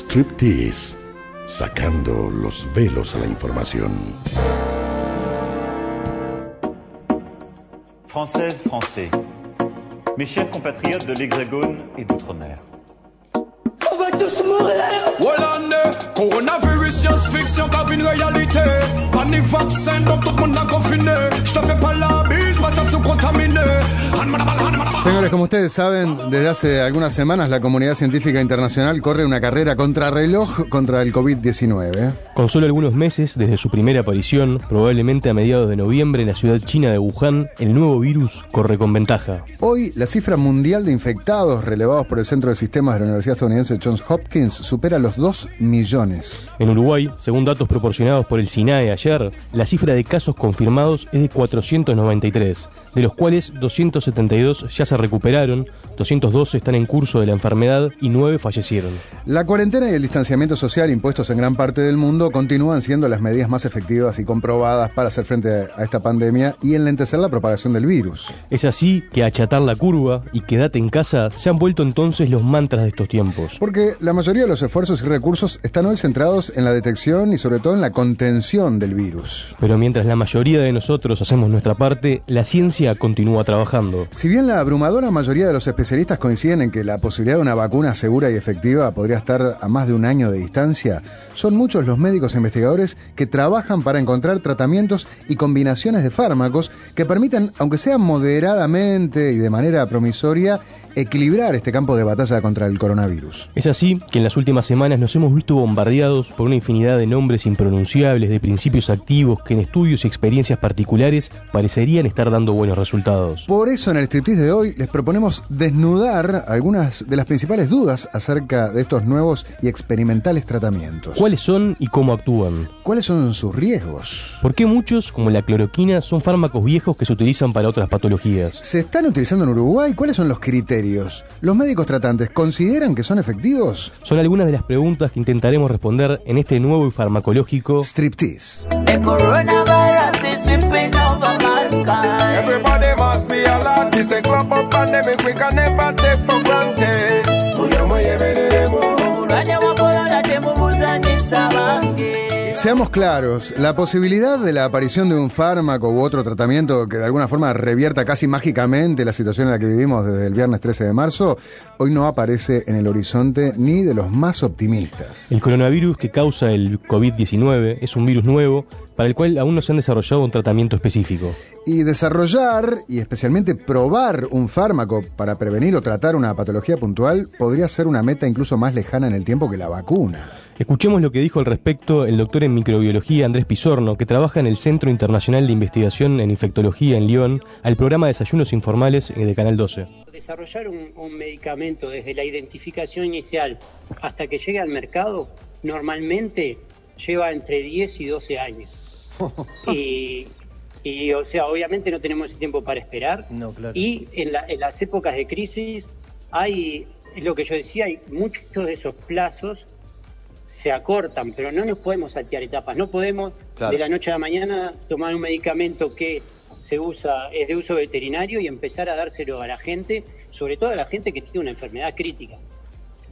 Striptease, sacando los velos a la información. Françaises, Français, mes chers compatriotes de l'Hexagone et d'Outre-mer. On va tous mourir Hollande, coronavirus, science-fiction, cabine réalité. Pas ni vaccin, donc tout le monde a confiné. Je te fais pas la bise, Señores, como ustedes saben, desde hace algunas semanas la comunidad científica internacional corre una carrera contra reloj contra el COVID-19. Con solo algunos meses desde su primera aparición, probablemente a mediados de noviembre en la ciudad china de Wuhan, el nuevo virus corre con ventaja. Hoy, la cifra mundial de infectados relevados por el Centro de Sistemas de la Universidad estadounidense Johns Hopkins supera los 2 millones. En Uruguay, según datos proporcionados por el SINAE ayer, la cifra de casos confirmados es de 493, de los cuales 272 ya se recuperaron, 202 están en curso de la enfermedad y 9 fallecieron. La cuarentena y el distanciamiento social impuestos en gran parte del mundo continúan siendo las medidas más efectivas y comprobadas para hacer frente a esta pandemia y enlentecer la propagación del virus. Es así que achatar la curva y quédate en casa se han vuelto entonces los mantras de estos tiempos. Porque la mayoría de los esfuerzos y recursos están hoy centrados en la detección y sobre todo en la contención del virus. Pero mientras la mayoría de nosotros hacemos nuestra parte, la ciencia continúa trabajando. Si bien la abrumadora mayoría de los especialistas coinciden en que la posibilidad de una vacuna segura y efectiva podría estar a más de un año de distancia, son muchos los médicos e investigadores que trabajan para encontrar tratamientos y combinaciones de fármacos que permitan, aunque sea moderadamente y de manera promisoria, equilibrar este campo de batalla contra el coronavirus. Es así que en las últimas semanas nos hemos visto bombardeados por una infinidad de nombres impronunciables de principios activos que en estudios y experiencias particulares parecerían estar dando buenos resultados. Por eso en el striptease de hoy les proponemos desnudar algunas de las principales dudas acerca de estos nuevos y experimentales tratamientos. ¿Cuáles son y cómo actúan? ¿Cuáles son sus riesgos? ¿Por qué muchos, como la cloroquina, son fármacos viejos que se utilizan para otras patologías? ¿Se están utilizando en Uruguay? ¿Cuáles son los criterios? ¿Los médicos tratantes consideran que son efectivos? Son algunas de las preguntas que intentaremos responder en este nuevo y farmacológico Striptease. Seamos claros, la posibilidad de la aparición de un fármaco u otro tratamiento que de alguna forma revierta casi mágicamente la situación en la que vivimos desde el viernes 13 de marzo, hoy no aparece en el horizonte ni de los más optimistas. El coronavirus que causa el COVID-19 es un virus nuevo para el cual aún no se han desarrollado un tratamiento específico. Y desarrollar y especialmente probar un fármaco para prevenir o tratar una patología puntual podría ser una meta incluso más lejana en el tiempo que la vacuna. Escuchemos lo que dijo al respecto el doctor en microbiología Andrés Pizorno, que trabaja en el Centro Internacional de Investigación en Infectología en Lyon, al programa Desayunos Informales eh, de Canal 12. Desarrollar un, un medicamento desde la identificación inicial hasta que llegue al mercado normalmente lleva entre 10 y 12 años. Y, y, o sea, obviamente no tenemos ese tiempo para esperar. No, claro. Y en, la- en las épocas de crisis hay, es lo que yo decía, hay muchos de esos plazos se acortan, pero no nos podemos saltear etapas. No podemos Claro. de la noche a la mañana tomar un medicamento que se usa, es de uso veterinario y empezar a dárselo a la gente, sobre todo a la gente que tiene una enfermedad crítica.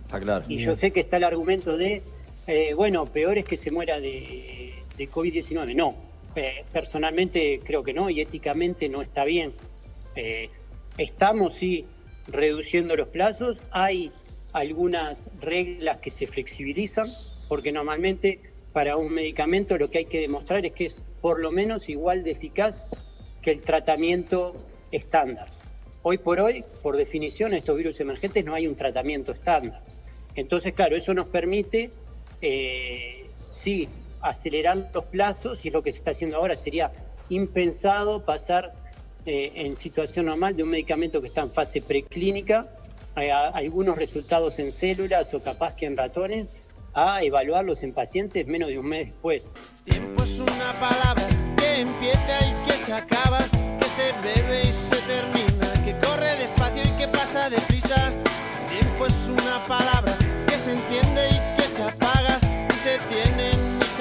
Está claro. Y yo sé que está el argumento de, eh, bueno, peor es que se muera de, de COVID-19. No, personalmente creo que no y éticamente no está bien. Eh, estamos, sí, reduciendo los plazos. Hay algunas reglas que se flexibilizan, porque normalmente para un medicamento lo que hay que demostrar es que es por lo menos igual de eficaz que el tratamiento estándar. Hoy por hoy, por definición, estos virus emergentes no hay un tratamiento estándar. Entonces, claro, eso nos permite, eh, sí, acelerar los plazos y lo que se está haciendo ahora sería impensado pasar eh, en situación normal de un medicamento que está en fase preclínica a, a algunos resultados en células o capaz que en ratones a evaluarlos en pacientes menos de un mes después. Tiempo es una palabra que empieza y que se acaba, que se bebe y se termina, que corre despacio y que pasa deprisa. Tiempo es una palabra que se entiende y que se apaga,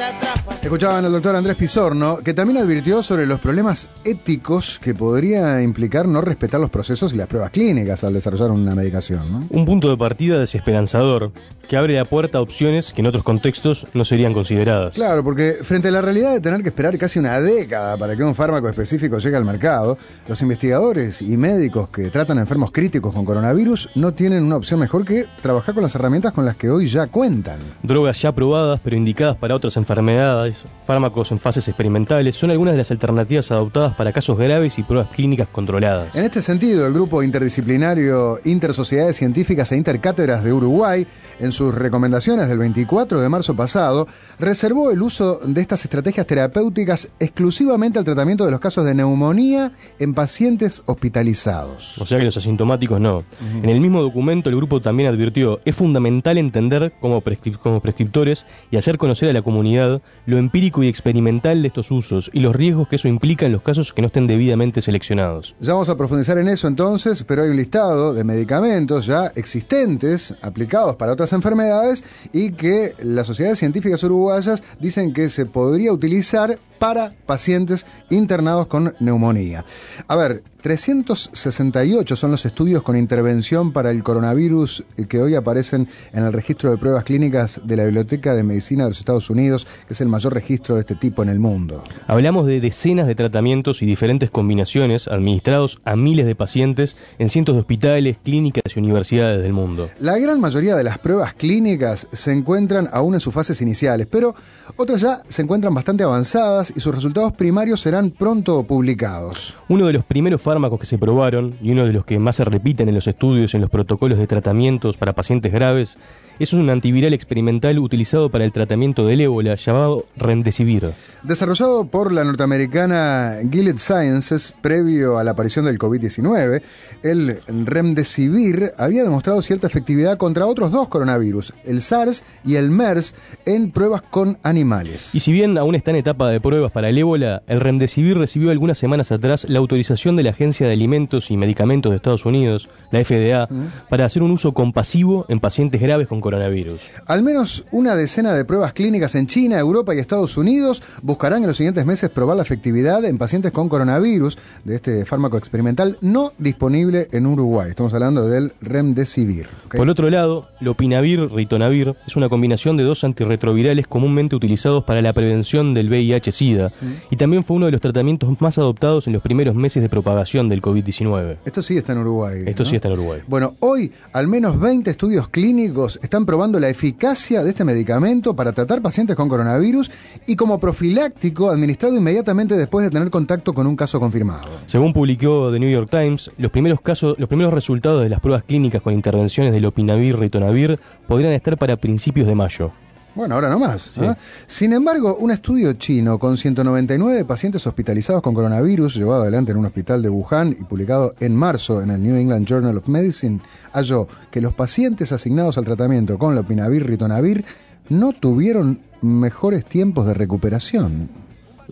y Escuchaban al doctor Andrés Pizorno, que también advirtió sobre los problemas éticos que podría implicar no respetar los procesos y las pruebas clínicas al desarrollar una medicación. ¿no? Un punto de partida desesperanzador, que abre la puerta a opciones que en otros contextos no serían consideradas. Claro, porque frente a la realidad de tener que esperar casi una década para que un fármaco específico llegue al mercado, los investigadores y médicos que tratan a enfermos críticos con coronavirus no tienen una opción mejor que trabajar con las herramientas con las que hoy ya cuentan. Drogas ya probadas pero indicadas para otras enfermedades, fármacos en fases experimentales, son algunas de las alternativas adoptadas para casos graves y pruebas clínicas controladas. En este sentido, el grupo interdisciplinario Intersociedades Científicas e Intercátedras de Uruguay, en sus recomendaciones del 24 de marzo pasado, reservó el uso de estas estrategias terapéuticas exclusivamente al tratamiento de los casos de neumonía en pacientes hospitalizados. O sea que los asintomáticos no. En el mismo documento el grupo también advirtió, es fundamental entender como, prescrip- como prescriptores y hacer conocer a la comunidad lo empírico y experimental de estos usos y los riesgos que eso implica en los casos que no estén debidamente seleccionados. Ya vamos a profundizar en eso entonces, pero hay un listado de medicamentos ya existentes, aplicados para otras enfermedades y que las sociedades científicas uruguayas dicen que se podría utilizar para pacientes internados con neumonía. A ver, 368 son los estudios con intervención para el coronavirus que hoy aparecen en el registro de pruebas clínicas de la Biblioteca de Medicina de los Estados Unidos, que es el mayor registro de este tipo en el mundo. Hablamos de decenas de tratamientos y diferentes combinaciones administrados a miles de pacientes en cientos de hospitales, clínicas y universidades del mundo. La gran mayoría de las pruebas clínicas se encuentran aún en sus fases iniciales, pero otras ya se encuentran bastante avanzadas y sus resultados primarios serán pronto publicados. Uno de los primeros fármacos que se probaron y uno de los que más se repiten en los estudios en los protocolos de tratamientos para pacientes graves es un antiviral experimental utilizado para el tratamiento del ébola llamado Remdesivir. Desarrollado por la norteamericana Gilead Sciences previo a la aparición del COVID-19, el Remdesivir había demostrado cierta efectividad contra otros dos coronavirus, el SARS y el MERS, en pruebas con animales. Y si bien aún está en etapa de pruebas para el ébola, el Remdesivir recibió algunas semanas atrás la autorización de la Agencia de Alimentos y Medicamentos de Estados Unidos, la FDA, para hacer un uso compasivo en pacientes graves con coronavirus. Al menos una decena de pruebas clínicas en China, Europa y Estados Unidos buscarán en los siguientes meses probar la efectividad en pacientes con coronavirus de este fármaco experimental no disponible en Uruguay. Estamos hablando del Remdesivir. ¿ok? Por otro lado, lopinavir ritonavir es una combinación de dos antirretrovirales comúnmente utilizados para la prevención del VIH-Sida y también fue uno de los tratamientos más adoptados en los primeros meses de propagación del COVID-19. Esto sí está en Uruguay. Esto ¿no? sí está en Uruguay. Bueno, hoy al menos 20 estudios clínicos están probando la eficacia de este medicamento para tratar pacientes con coronavirus y como profiláctico administrado inmediatamente después de tener contacto con un caso confirmado. Según publicó The New York Times, los primeros casos, los primeros resultados de las pruebas clínicas con intervenciones de lopinavir ritonavir podrían estar para principios de mayo. Bueno, ahora no más. ¿eh? Sin embargo, un estudio chino con 199 pacientes hospitalizados con coronavirus, llevado adelante en un hospital de Wuhan y publicado en marzo en el New England Journal of Medicine, halló que los pacientes asignados al tratamiento con lopinavir ritonavir no tuvieron mejores tiempos de recuperación.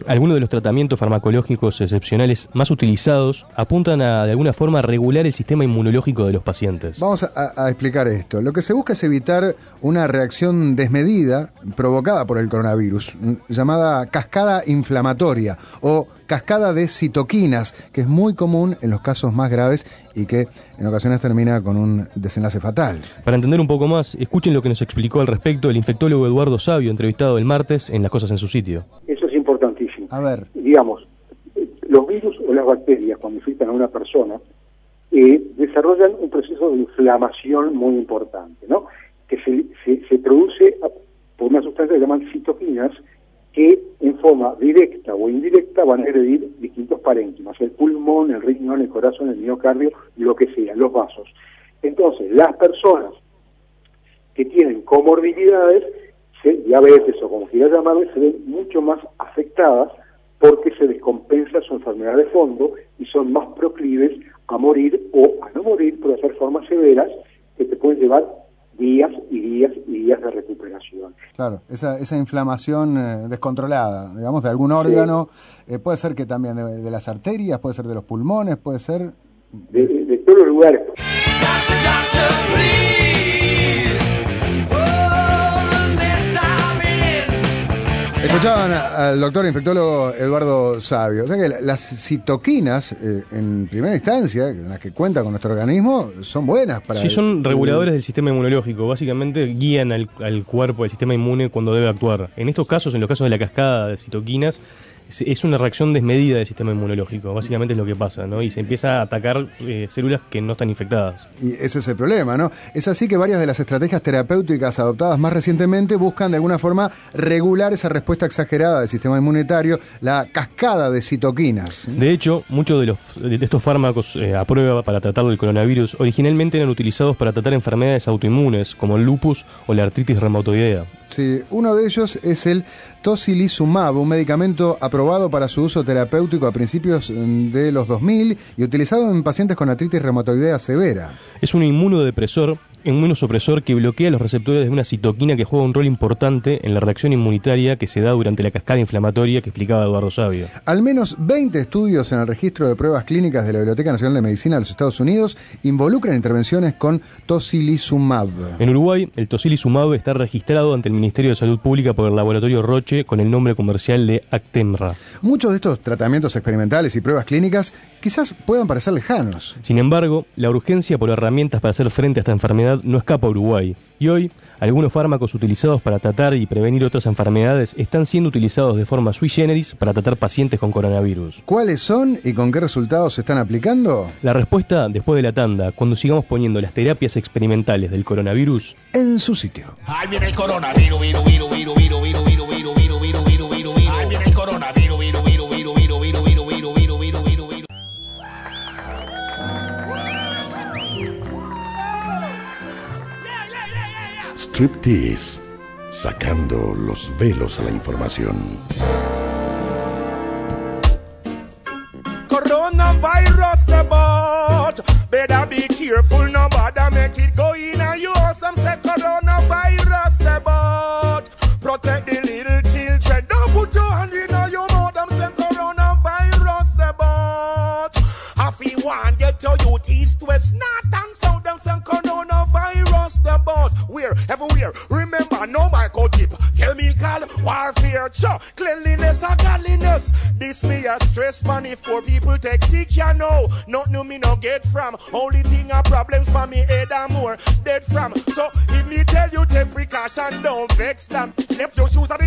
Algunos de los tratamientos farmacológicos excepcionales más utilizados apuntan a de alguna forma regular el sistema inmunológico de los pacientes. Vamos a, a explicar esto. Lo que se busca es evitar una reacción desmedida provocada por el coronavirus, mm, llamada cascada inflamatoria o cascada de citoquinas, que es muy común en los casos más graves y que en ocasiones termina con un desenlace fatal. Para entender un poco más, escuchen lo que nos explicó al respecto el infectólogo Eduardo Sabio, entrevistado el martes en Las Cosas en su sitio. A ver, Digamos, los virus o las bacterias cuando infectan a una persona eh, desarrollan un proceso de inflamación muy importante, ¿no? Que se, se, se produce por una sustancia que llaman citoquinas que en forma directa o indirecta van a agredir distintos parénquimas, el pulmón, el riñón, el corazón, el miocardio, lo que sea, los vasos. Entonces, las personas que tienen comorbilidades, diabetes o como quiera llamarle, se ven mucho más afectadas porque se descompensa su enfermedad de fondo y son más proclives a morir o a no morir, pero a hacer formas severas que te pueden llevar días y días y días de recuperación. claro, esa, esa inflamación eh, descontrolada, digamos, de algún órgano, eh, puede ser que también de, de las arterias, puede ser de los pulmones, puede ser... De, de- de todos los lugares. Escuchaban al doctor infectólogo Eduardo Sabio. O sea que las citoquinas, eh, en primera instancia, las que cuenta con nuestro organismo, son buenas para. Sí, son reguladores del sistema inmunológico. Básicamente guían al, al cuerpo, al sistema inmune cuando debe actuar. En estos casos, en los casos de la cascada de citoquinas, es- una reacción desmedida del sistema inmunológico. Básicamente es lo que pasa, ¿no? Y se empieza a atacar eh, células que no están infectadas. Y ese es el problema, ¿no? Es así que varias de las estrategias terapéuticas adoptadas más recientemente buscan de alguna forma regular esa respuesta exagerada del sistema inmunitario, la cascada de citoquinas. De hecho, muchos de, los, de estos fármacos eh, a prueba para tratar el coronavirus originalmente eran utilizados para tratar enfermedades autoinmunes como el lupus o la artritis reumatoidea. Sí, uno de ellos es el tocilizumab, un medicamento aprobado para su uso terapéutico a principios mm, de los 2000 y utilizado en pacientes con artritis reumatoidea severa. Es un inmunodepresor, un inmunosupresor que bloquea los receptores de una citoquina que juega un rol importante en la reacción inmunitaria que se da durante la cascada inflamatoria que explicaba Eduardo Sabio. Al menos 20 estudios en el registro de pruebas clínicas de la Biblioteca Nacional de Medicina de los Estados Unidos involucran intervenciones con tocilizumab. En Uruguay, el tocilizumab está registrado ante el Ministerio de Salud Pública por el laboratorio Roche con el nombre comercial de Actemra. Muchos de estos tratamientos experimentales y pruebas clínicas quizás puedan parecer lejanos. Sin embargo, la urgencia por herramientas para hacer frente a esta enfermedad no escapa a Uruguay. Y hoy, algunos fármacos utilizados para tratar y prevenir otras enfermedades están siendo utilizados de forma sui generis para tratar pacientes con coronavirus. ¿Cuáles son y con qué resultados se están aplicando? La respuesta después de la tanda, cuando sigamos poniendo las terapias experimentales del coronavirus En su sitio. Ahí viene el coronavirus, virus, virus, virus, virus, virus, Striptease, sacando los velos a la información. A stress money for people take sick, you know. Not new me no get from. Only thing a problems for me head and more dead from. So if me tell you take precaution, don't vex them. Left your shoes at the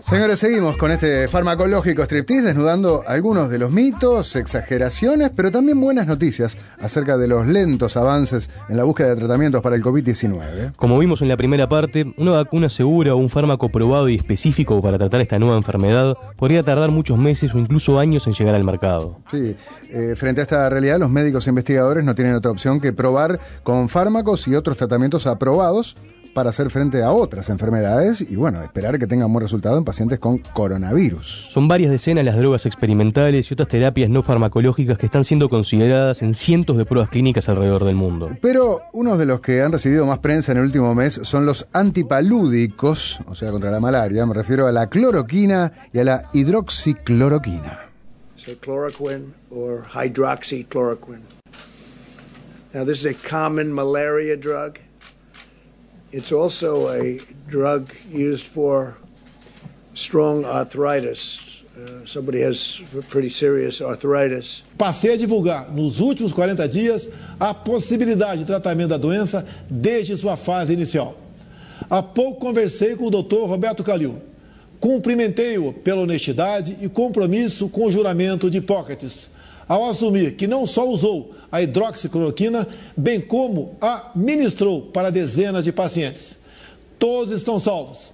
Señores, seguimos con este farmacológico striptease desnudando algunos de los mitos, exageraciones, pero también buenas noticias acerca de los lentos avances en la búsqueda de tratamientos para el COVID-19. Como vimos en la primera parte, una vacuna segura o un fármaco probado y específico para tratar esta nueva enfermedad podría tardar muchos meses o incluso años en llegar al mercado. Sí, eh, frente a esta realidad, los médicos e investigadores no tienen otra opción que probar con fármacos y otros tratamientos aprobados para hacer frente a otras enfermedades y, bueno, esperar que tengan buen resultado en pacientes con coronavirus. Son varias decenas las drogas experimentales y otras terapias no farmacológicas que están siendo consideradas en cientos de pruebas clínicas alrededor del mundo. Pero unos de los que han recibido más prensa en el último mes son los antipalúdicos, o sea, contra la malaria. Me refiero a la cloroquina y a la hidroxicloroquina. say chloroquine or hydroxychloroquine. Now, this is a common malaria drug. It's also a drug used for strong arthritis. Uh, somebody has pretty serious arthritis. Passei a divulgar nos últimos 40 dias a possibilidade de tratamento da doença desde sua fase inicial. Há pouco conversei com o Dr. Roberto Calil. Cumprimentei-o pela honestidade e compromisso com o juramento de Hipócrates, ao assumir que não só usou a hidroxicloroquina, bem como a ministrou para dezenas de pacientes. Todos estão salvos.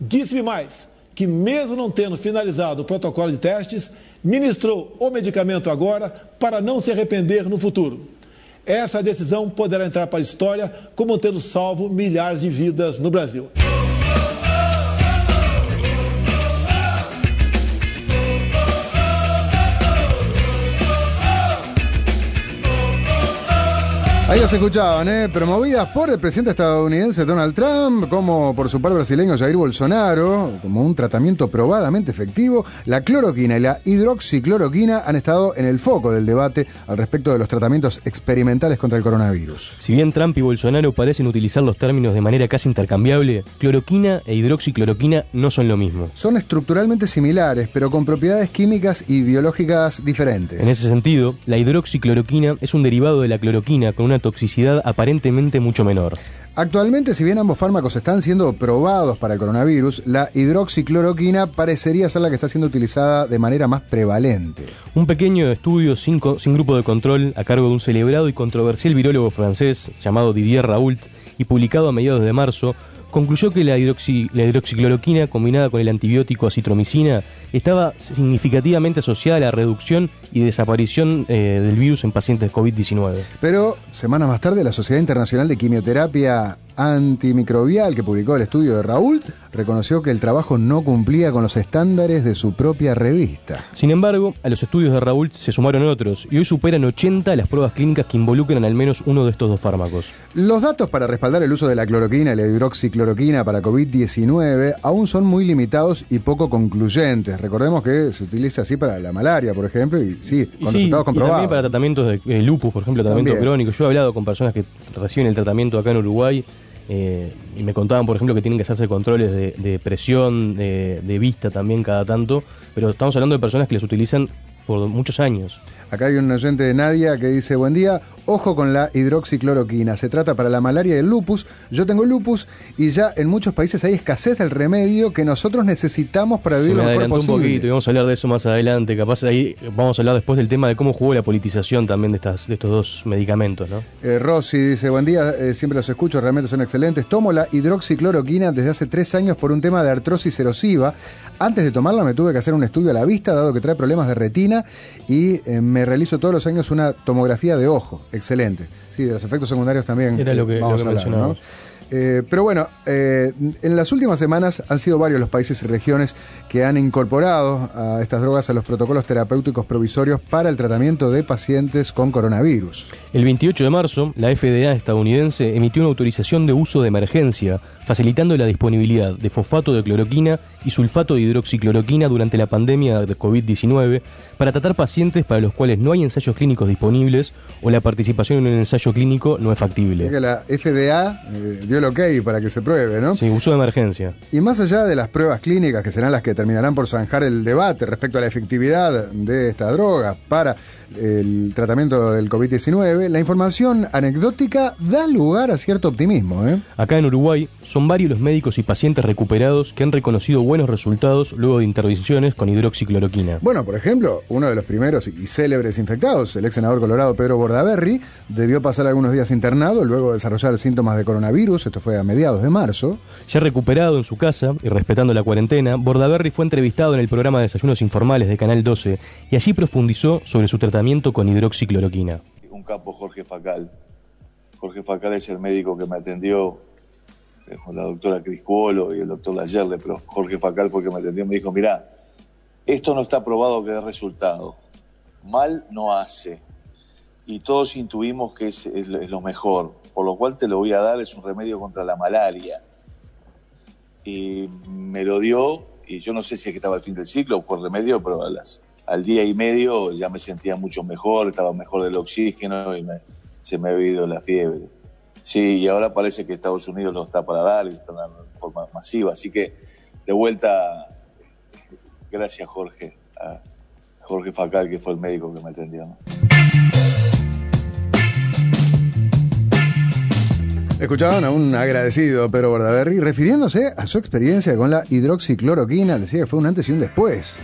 Disse-me mais que, mesmo não tendo finalizado o protocolo de testes, ministrou o medicamento agora para não se arrepender no futuro. Essa decisão poderá entrar para a história como tendo salvo milhares de vidas no Brasil. Ahí los escuchaban, ¿eh? promovidas por el presidente estadounidense Donald Trump, como por su par brasileño Jair Bolsonaro, como un tratamiento probadamente efectivo, la cloroquina y la hidroxicloroquina han estado en el foco del debate al respecto de los tratamientos experimentales contra el coronavirus. Si bien Trump y Bolsonaro parecen utilizar los términos de manera casi intercambiable, cloroquina e hidroxicloroquina no son lo mismo. Son estructuralmente similares, pero con propiedades químicas y biológicas diferentes. En ese sentido, la hidroxicloroquina es un derivado de la cloroquina con una toxicidad aparentemente mucho menor. Actualmente, si bien ambos fármacos están siendo probados para el coronavirus, la hidroxicloroquina parecería ser la que está siendo utilizada de manera más prevalente. Un pequeño estudio sin, grupo de control a cargo de un celebrado y controversial virólogo francés llamado Didier Raoult y publicado a mediados de marzo concluyó que la, hidroxi- la hidroxicloroquina combinada con el antibiótico acitromicina estaba significativamente asociada a la reducción y desaparición eh, del virus en pacientes COVID-19. Pero semanas más tarde, la Sociedad Internacional de Quimioterapia Antimicrobial, que publicó el estudio de Raúl, reconoció que el trabajo no cumplía con los estándares de su propia revista. Sin embargo, a los estudios de Raúl se sumaron otros y hoy superan 80 las pruebas clínicas que involucran al menos uno de estos dos fármacos. Los datos para respaldar el uso de la cloroquina y la hidroxicloroquina para COVID-19 aún son muy limitados y poco concluyentes. Recordemos que se utiliza así para la malaria, por ejemplo, y sí, con sí, resultados y también comprobados. para tratamientos de eh, lupus, por ejemplo, tratamiento También. crónico. Yo he hablado con personas que reciben el tratamiento acá en Uruguay eh, y me contaban, por ejemplo, que tienen que hacerse controles de, de presión, de, de vista también cada tanto, pero estamos hablando de personas que les utilizan por muchos años. Acá hay un oyente de Nadia que dice, buen día, ojo con la hidroxicloroquina, se trata para la malaria y el lupus, yo tengo lupus y ya en muchos países hay escasez del remedio que nosotros necesitamos para Se vivir me lo mejor adelantó un poquito y vamos a hablar de eso más adelante. Capaz ahí vamos a hablar después del tema de cómo jugó la politización también de, estas, de estos dos medicamentos, ¿no? Eh, Rosy dice, buen día, eh, siempre los escucho, realmente son excelentes. Tomo la hidroxicloroquina desde hace tres años por un tema de artrosis erosiva. Antes de tomarla me tuve que hacer un estudio a la vista, dado que trae problemas de retina, y eh, me realizo todos los años una tomografía de ojo. Excelente. Sí, de los efectos secundarios también. Era lo que- vamos lo que a hablar. Eh, pero bueno, eh, en las últimas semanas han sido varios los países y regiones que han incorporado a estas drogas a los protocolos terapéuticos provisorios para el tratamiento de pacientes con coronavirus. El 28 de marzo, la FDA estadounidense emitió una autorización de uso de emergencia, facilitando la disponibilidad de fosfato de cloroquina y sulfato de hidroxicloroquina durante la pandemia de COVID-19 para tratar pacientes para los cuales no hay ensayos clínicos disponibles o la participación en un ensayo clínico no es factible. Así que la FDA eh, dio el ok para que se pruebe, ¿no? Sí, uso de emergencia. Y más allá de las pruebas clínicas, que serán las que terminarán por zanjar el debate respecto a la efectividad de esta droga para el tratamiento del COVID-19, la información anecdótica da lugar a cierto optimismo. ¿eh? Acá en Uruguay son varios los médicos y pacientes recuperados que han reconocido buenos resultados luego de intervenciones con hidroxicloroquina. Bueno, por ejemplo, uno de los primeros y célebres infectados, el ex senador colorado Pedro Bordaberry, debió pasar algunos días internado luego de desarrollar síntomas de coronavirus, esto fue a mediados de marzo. Ya recuperado en su casa y respetando la cuarentena, Bordaberry fue entrevistado en el programa Desayunos Informales de Canal 12 y allí profundizó sobre su tratamiento con hidroxicloroquina. un capo Jorge Facal. Jorge Facal es el médico que me atendió con la doctora Criscuolo y el doctor Layerle, pero Jorge Facal fue el que me atendió me dijo, mira, esto no está probado que dé resultado. Mal no hace. Y todos intuimos que es, lo- mejor, por lo cual te lo voy a dar, es un remedio contra la malaria. Y me lo dio, y yo no sé si es que estaba al fin del ciclo fue remedio, pero a las, al día y medio ya me sentía mucho mejor, estaba mejor del oxígeno y me- se me había ido la fiebre. Sí, y ahora parece que Estados Unidos lo está para dar de forma masiva. Así que, de vuelta, gracias Jorge, a Jorge Facal, que fue el médico que me atendió. ¿no? Escuchaban a un agradecido Pedro Bordaberry refiriéndose a su experiencia con la hidroxicloroquina, decía que fue un antes y un después.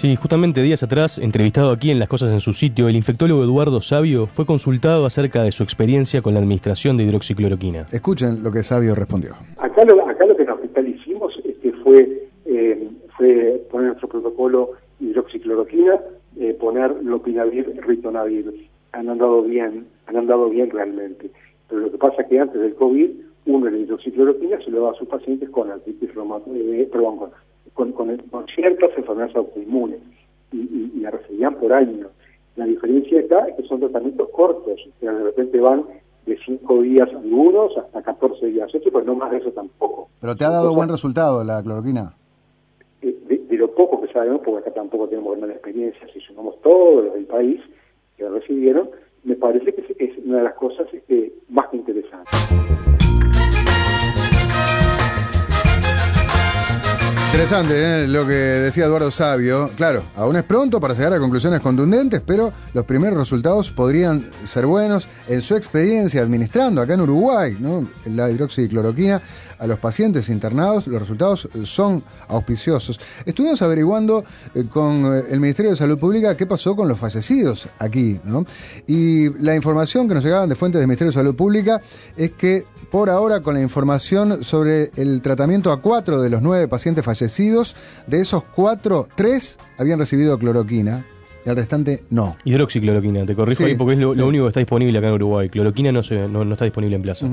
Sí, justamente días atrás, entrevistado aquí en Las Cosas en su sitio, el infectólogo Eduardo Sabio fue consultado acerca de su experiencia con la administración de hidroxicloroquina. Escuchen lo que Sabio respondió. Acá lo, acá lo que en el hospital hicimos este, fue, eh, fue poner nuestro protocolo hidroxicloroquina, eh, poner lopinavir, ritonavir. Han andado bien, han andado bien realmente. Pero lo que pasa es que antes del COVID, uno la hidroxicloroquina se lo daba a sus pacientes con artritis reumatoide, perdón, con, con, con, con ciertas enfermedades autoinmunes y, y, y la recibían por años. La diferencia acá es que son tratamientos cortos, sea, de repente van de 5 días algunos hasta 14 días otros, pero no más de eso tampoco. Pero te ha dado buen resultado la cloroquina. Eh, De, de lo poco que sabemos, porque acá tampoco tenemos gran experiencia, si sumamos todos los del país que la recibieron, me parece que es, una de las cosas este, más que interesantes. Interesante ¿eh? lo que decía Eduardo Sabio. Claro, aún es pronto para llegar a conclusiones contundentes, pero los primeros resultados podrían ser buenos en su experiencia administrando acá en Uruguay ¿no? la hidroxicloroquina a los pacientes internados. Los resultados son auspiciosos. Estuvimos averiguando eh, con eh, el Ministerio de Salud Pública qué pasó con los fallecidos aquí. ¿no? Y la información que nos llegaban de fuentes del Ministerio de Salud Pública es que por ahora con la información sobre el tratamiento a cuatro de los nueve pacientes fallecidos, de esos cuatro, tres habían recibido cloroquina. El restante no. Hidroxicloroquina, te corrijo Sí, ahí porque es lo, sí. lo único que está disponible acá en Uruguay. Cloroquina no, se, no, no está disponible en plaza.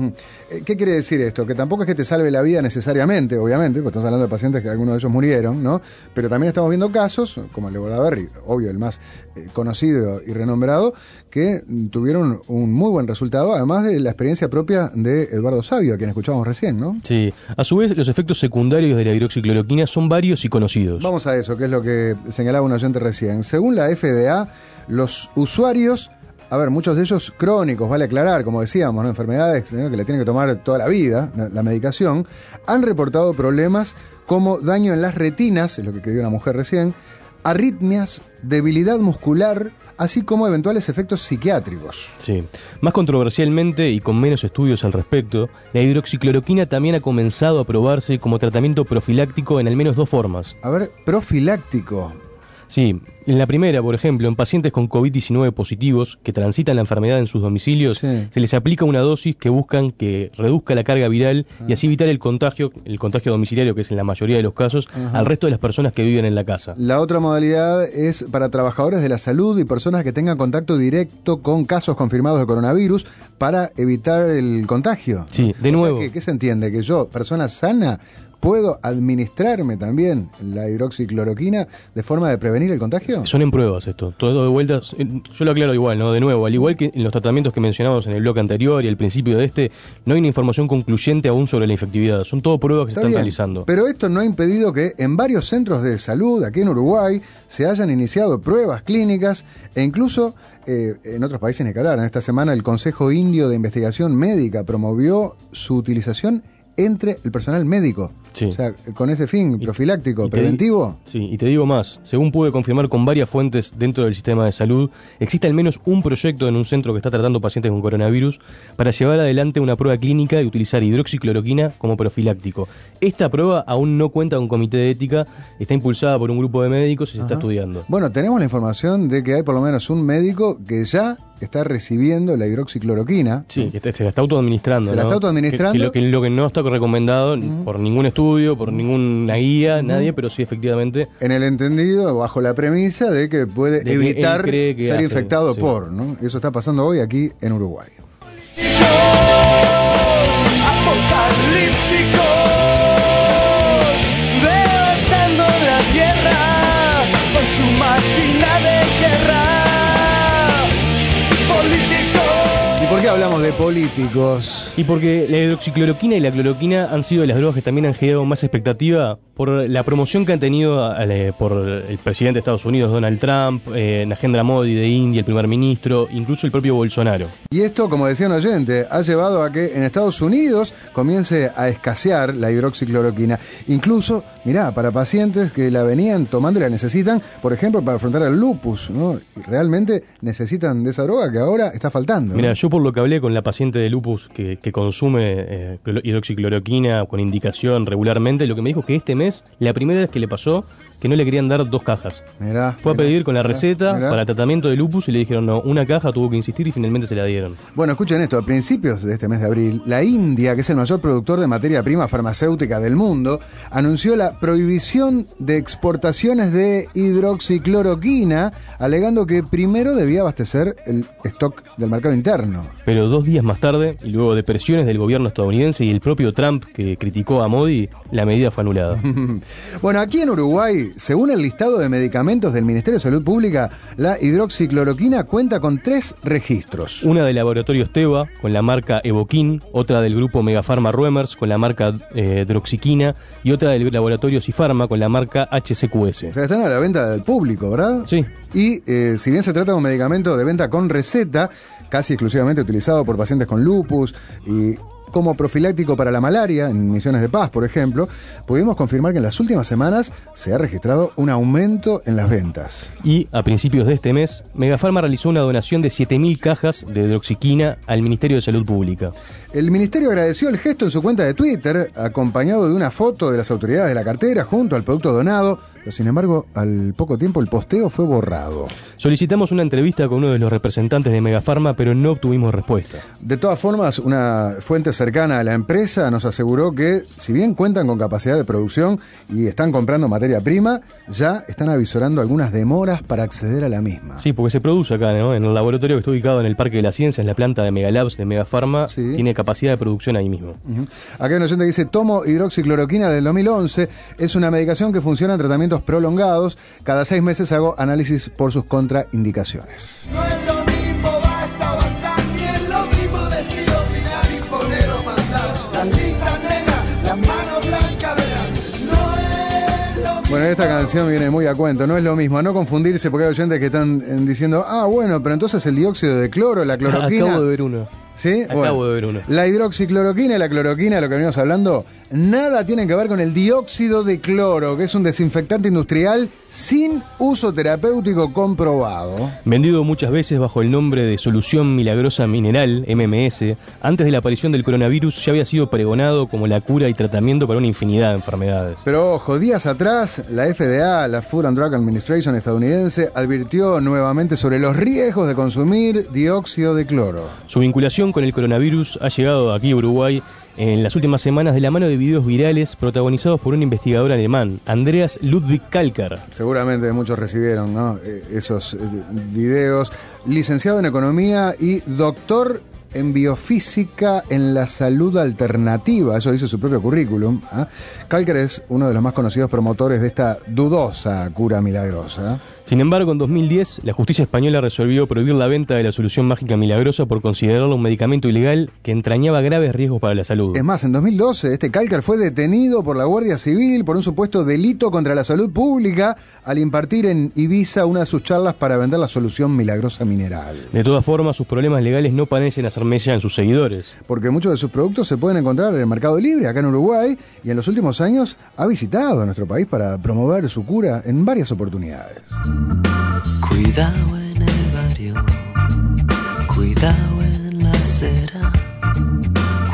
Eh, ¿Qué quiere decir esto? Que tampoco es que te salve la vida necesariamente, obviamente, porque estamos hablando de pacientes que algunos de ellos murieron, ¿no? Pero también estamos viendo casos, como el de Bordaberry, obvio, el más eh, conocido y renombrado, que tuvieron un muy buen resultado, además de la experiencia propia de Eduardo Sabio, a quien escuchábamos recién, ¿no? Sí, a su vez los efectos secundarios de la hidroxicloroquina son varios y conocidos. Vamos a eso, que es lo que señalaba un oyente recién. Según la FDA, los usuarios, a ver, muchos de ellos crónicos, vale aclarar, como decíamos, ¿no? enfermedades ¿no? que le tienen que tomar toda la vida, la, la medicación, han reportado problemas como daño en las retinas, es lo que escribió una mujer recién, arritmias, debilidad muscular, así como eventuales efectos psiquiátricos. Sí. Más controversialmente y con menos estudios al respecto, la hidroxicloroquina también ha comenzado a probarse como tratamiento profiláctico en al menos dos formas. A ver, profiláctico. Sí, en la primera, por ejemplo, en pacientes con COVID-19 positivos que transitan la enfermedad en sus domicilios, se les aplica una dosis que buscan que reduzca la carga viral y así evitar el contagio, el contagio domiciliario, que es en la mayoría de los casos, Ajá. al resto de las personas que viven en la casa. La otra modalidad es para trabajadores de la salud y personas que tengan contacto directo con casos confirmados de coronavirus para evitar el contagio. Sí, de O sea nuevo. que, ¿Qué se entiende? Que yo, persona sana, puedo administrarme también la hidroxicloroquina de forma de prevenir el contagio. Son en pruebas esto, todo de vuelta. Yo lo aclaro igual, ¿no? De nuevo, al igual que en los tratamientos que mencionamos en el bloque anterior y al principio de este, no hay una información concluyente aún sobre la infectividad. Son todo pruebas que se Está están bien, realizando. Pero esto no ha impedido que en varios centros de salud aquí en Uruguay se hayan iniciado pruebas clínicas e incluso eh, en otros países ni hablar. En esta semana el Consejo Indio de Investigación Médica promovió su utilización entre el personal médico. O sea, con ese fin profiláctico, Y te preventivo. di- Sí, y te digo más, según pude confirmar con varias fuentes dentro del sistema de salud, existe al menos un proyecto en un centro que está tratando pacientes con coronavirus para llevar adelante una prueba clínica y utilizar hidroxicloroquina como profiláctico. Esta prueba aún no cuenta con comité de ética, está impulsada por un grupo de médicos y se está estudiando. Bueno, tenemos la información de que hay por lo menos un médico que ya está recibiendo la hidroxicloroquina. Sí, que te- se la está autoadministrando. Se la está autoadministrando. Que, que lo, que lo que no está recomendado por ningún estudio, por ninguna guía, nadie, pero sí efectivamente. En el entendido, bajo la premisa de que puede De evitar que ser hace, infectado sí. por, ¿no? Eso está pasando hoy aquí en Uruguay. apocalípticos, de políticos? Y porque la hidroxicloroquina y la cloroquina han sido de las drogas que también han generado más expectativa por la promoción que han tenido eh, por el presidente de Estados Unidos, Donald Trump, eh, Narendra Modi de India, el primer ministro, incluso el propio Bolsonaro. Y esto, como decía un oyente, ha llevado a que en Estados Unidos comience a escasear la hidroxicloroquina. Incluso, mirá, para pacientes que la venían tomando y la necesitan, por ejemplo, para afrontar el lupus, ¿no? Y realmente necesitan de esa droga que ahora está faltando. Mira, yo por lo que hablé con la paciente de lupus que, que consume eh, cloro- hidroxicloroquina con indicación regularmente, lo que me dijo que este mes, la primera vez que le pasó, que no le querían dar dos cajas. Mirá, Fue a mirá, pedir con la mirá, receta para tratamiento de lupus y le dijeron no, una caja, tuvo que insistir y finalmente se la dieron. Bueno, escuchen esto, a principios de este mes de abril, la India, que es el mayor productor de materia prima farmacéutica del mundo, anunció la prohibición de exportaciones de hidroxicloroquina, alegando que primero debía abastecer el stock del mercado interno. Pero dos días más tarde, y luego de presiones del gobierno estadounidense y el propio Trump que criticó a Modi, la medida fue anulada. Bueno, aquí en Uruguay Según el listado de medicamentos del Ministerio de Salud Pública, la hidroxicloroquina cuenta con tres registros. Una del laboratorio Esteva con la marca Evoquin, otra del grupo Megafarma Ruemers con la marca eh, Droxiquina y otra del laboratorio Cifarma con la marca HCQS. O sea, están a la venta del público, ¿verdad? Sí. Y eh, si bien se trata de un medicamento de venta con receta, casi exclusivamente utilizado por pacientes con lupus y como profiláctico para la malaria, en Misiones de Paz, por ejemplo, pudimos confirmar que en las últimas semanas se ha registrado un aumento en las ventas. Y a principios de este mes, Megafarma realizó una donación de 7.000 cajas de hidroxiquina al Ministerio de Salud Pública. El ministerio agradeció el gesto en su cuenta de Twitter, acompañado de una foto de las autoridades de la cartera junto al producto donado, pero sin embargo, al poco tiempo el posteo fue borrado. Solicitamos una entrevista con uno de los representantes de Megafarma, pero no obtuvimos respuesta. De todas formas, una fuente cercana a la empresa nos aseguró que, si bien cuentan con capacidad de producción y están comprando materia prima, ya están avisorando algunas demoras para acceder a la misma. Sí, porque se produce acá, ¿no? En el laboratorio que está ubicado en el Parque de la Ciencia, en la planta de Megalabs de Megafarma, tiene capacidad de producción ahí mismo. Acá hay una oyente que dice, tomo hidroxicloroquina del 2011, es una medicación que funciona en tratamientos prolongados, cada seis meses hago análisis por sus contraindicaciones. No es lo mismo, basta, basta, ni es lo mismo decir opinar y poner o mandar. Las listas negras, las manos blancas, verás. No es lo mismo. Bueno, esta canción viene muy a cuento, no es lo mismo, a no confundirse porque hay oyentes que están eh, diciendo, ah, bueno, pero entonces el dióxido de cloro, la cloroquina... Acabo de ver uno. ¿Sí? Acabo Bueno, de ver uno. La hidroxicloroquina y la cloroquina, lo que venimos hablando, nada tienen que ver con el dióxido de cloro, que es un desinfectante industrial sin uso terapéutico comprobado. Vendido muchas veces bajo el nombre de Solución Milagrosa Mineral, MMS, antes de la aparición del coronavirus ya había sido pregonado como la cura y tratamiento para una infinidad de enfermedades. Pero ojo, días atrás, la FDA, la Food and Drug Administration estadounidense, advirtió nuevamente sobre los riesgos de consumir dióxido de cloro. Su vinculación con el coronavirus ha llegado aquí a Uruguay en las últimas semanas de la mano de videos virales protagonizados por un investigador alemán, Andreas Ludwig Kalkar. Seguramente muchos recibieron. Eh, esos eh, videos. Licenciado en Economía y doctor en Biofísica en la Salud Alternativa, eso dice su propio currículum. ¿ah? Kalker es uno de los más conocidos promotores de esta dudosa cura milagrosa. Sin embargo, en 2010, la justicia española resolvió prohibir la venta de la solución mágica milagrosa por considerarlo un medicamento ilegal que entrañaba graves riesgos para la salud. Es más, en 2012 este Kalker fue detenido por la Guardia Civil por un supuesto delito contra la salud pública al impartir en Ibiza una de sus charlas para vender la solución milagrosa mineral. De todas formas, sus problemas legales no parecen hacer mella en sus seguidores. Porque muchos de sus productos se pueden encontrar en el Mercado Libre, acá en Uruguay, y en los últimos años ha visitado a nuestro país para promover su cura en varias oportunidades. Cuidado en el barrio, cuidado en la acera,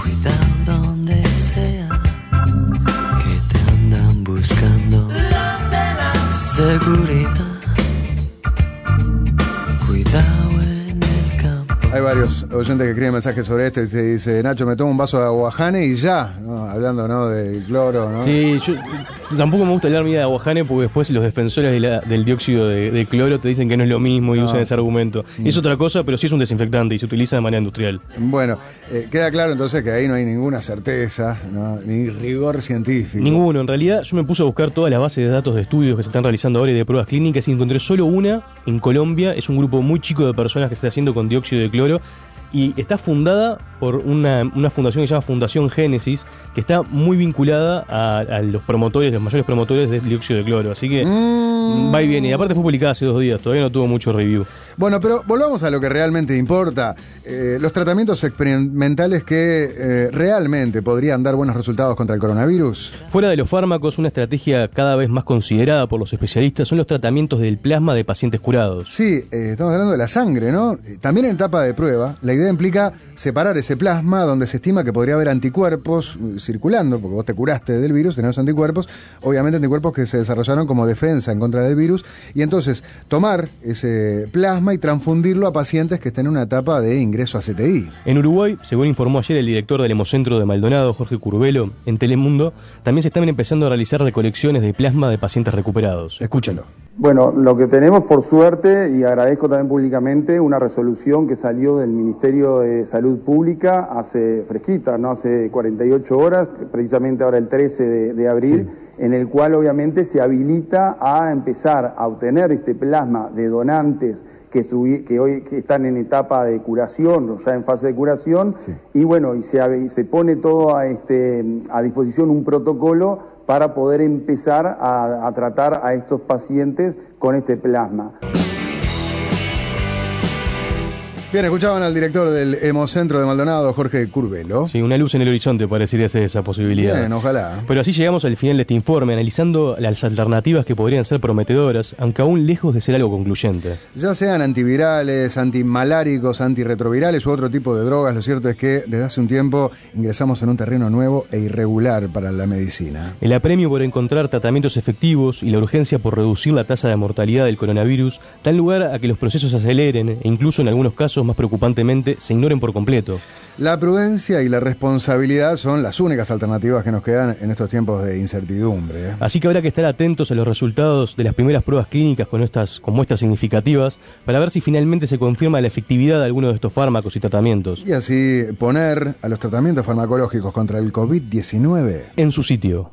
cuidado donde sea que te andan buscando. Seguridad, cuidado en el campo. Hay varios oyentes que escriben mensajes sobre esto y se dice, Nacho, me tomo un vaso de aguajane y ya, ¿no? hablando ¿no? del cloro, ¿no? Sí, yo tampoco me gusta hablar mía de aguajane porque después los defensores de la- del dióxido de, de cloro te dicen que no es lo mismo y No, usan ese argumento. Mm. Es otra cosa, pero sí es un desinfectante y se utiliza de manera industrial. Bueno, eh, queda claro entonces que ahí no hay ninguna certeza, ¿no? ni rigor científico. Ninguno. En realidad, yo me puse a buscar todas las bases de datos de estudios que se están realizando ahora y de pruebas clínicas y encontré solo una en Colombia. Es un grupo muy chico de personas que se está haciendo con dióxido de cloro y está fundada por una, una fundación que se llama Fundación Génesis, que está muy vinculada a, a los promotores, los mayores promotores del dióxido de cloro. Así que Mm. va y viene. Y aparte fue publicada hace dos días, todavía no tuvo mucho review. Bueno, pero volvamos a lo que realmente importa. Eh, los tratamientos experimentales que eh, realmente podrían dar buenos resultados contra el coronavirus. Fuera de los fármacos, una estrategia cada vez más considerada por los especialistas son los tratamientos del plasma de pacientes curados. Sí, eh, estamos hablando de la sangre, ¿no? También en etapa de prueba, la idea implica separar ese plasma donde se estima que podría haber anticuerpos eh, circulando, porque vos te curaste del virus, tenés anticuerpos, obviamente anticuerpos que se desarrollaron como defensa en contra del virus, y entonces tomar ese plasma y transfundirlo a pacientes que estén en una etapa de ingreso a CTI. En Uruguay, según informó ayer el director del Hemocentro de Maldonado, Jorge Curvelo, en Telemundo, también se están empezando a realizar recolecciones de plasma de pacientes recuperados. Escúchalo. Bueno, lo que tenemos por suerte, y agradezco también públicamente, una resolución que salió del Ministerio de Salud Pública hace fresquita, no hace 48 horas, precisamente ahora el 13 de, de abril, en el cual obviamente se habilita a empezar a obtener este plasma de donantes que, hoy que están en etapa de curación o ya en fase de curación y bueno y se, se pone todo a, este, a disposición un protocolo para poder empezar a, a tratar a estos pacientes con este plasma. Bien, escuchaban al director del Hemocentro de Maldonado, Jorge Curvelo. Sí, una luz en el horizonte parecería ser esa posibilidad. Bien, ojalá. Pero así llegamos al final de este informe, analizando las alternativas que podrían ser prometedoras, aunque aún lejos de ser algo concluyente. Ya sean antivirales, antimaláricos, antirretrovirales u otro tipo de drogas, lo cierto es que desde hace un tiempo ingresamos en un terreno nuevo e irregular para la medicina. El apremio por encontrar tratamientos efectivos y la urgencia por reducir la tasa de mortalidad del coronavirus dan lugar a que los procesos se aceleren e incluso en algunos casos más preocupantemente se ignoren por completo. La prudencia y la responsabilidad son las únicas alternativas que nos quedan en estos tiempos de incertidumbre. ¿eh? Así que habrá que estar atentos a los resultados de las primeras pruebas clínicas con, estas, con muestras significativas para ver si finalmente se confirma la efectividad de alguno de estos fármacos y tratamientos. Y así poner a los tratamientos farmacológicos contra el COVID-19 En su sitio.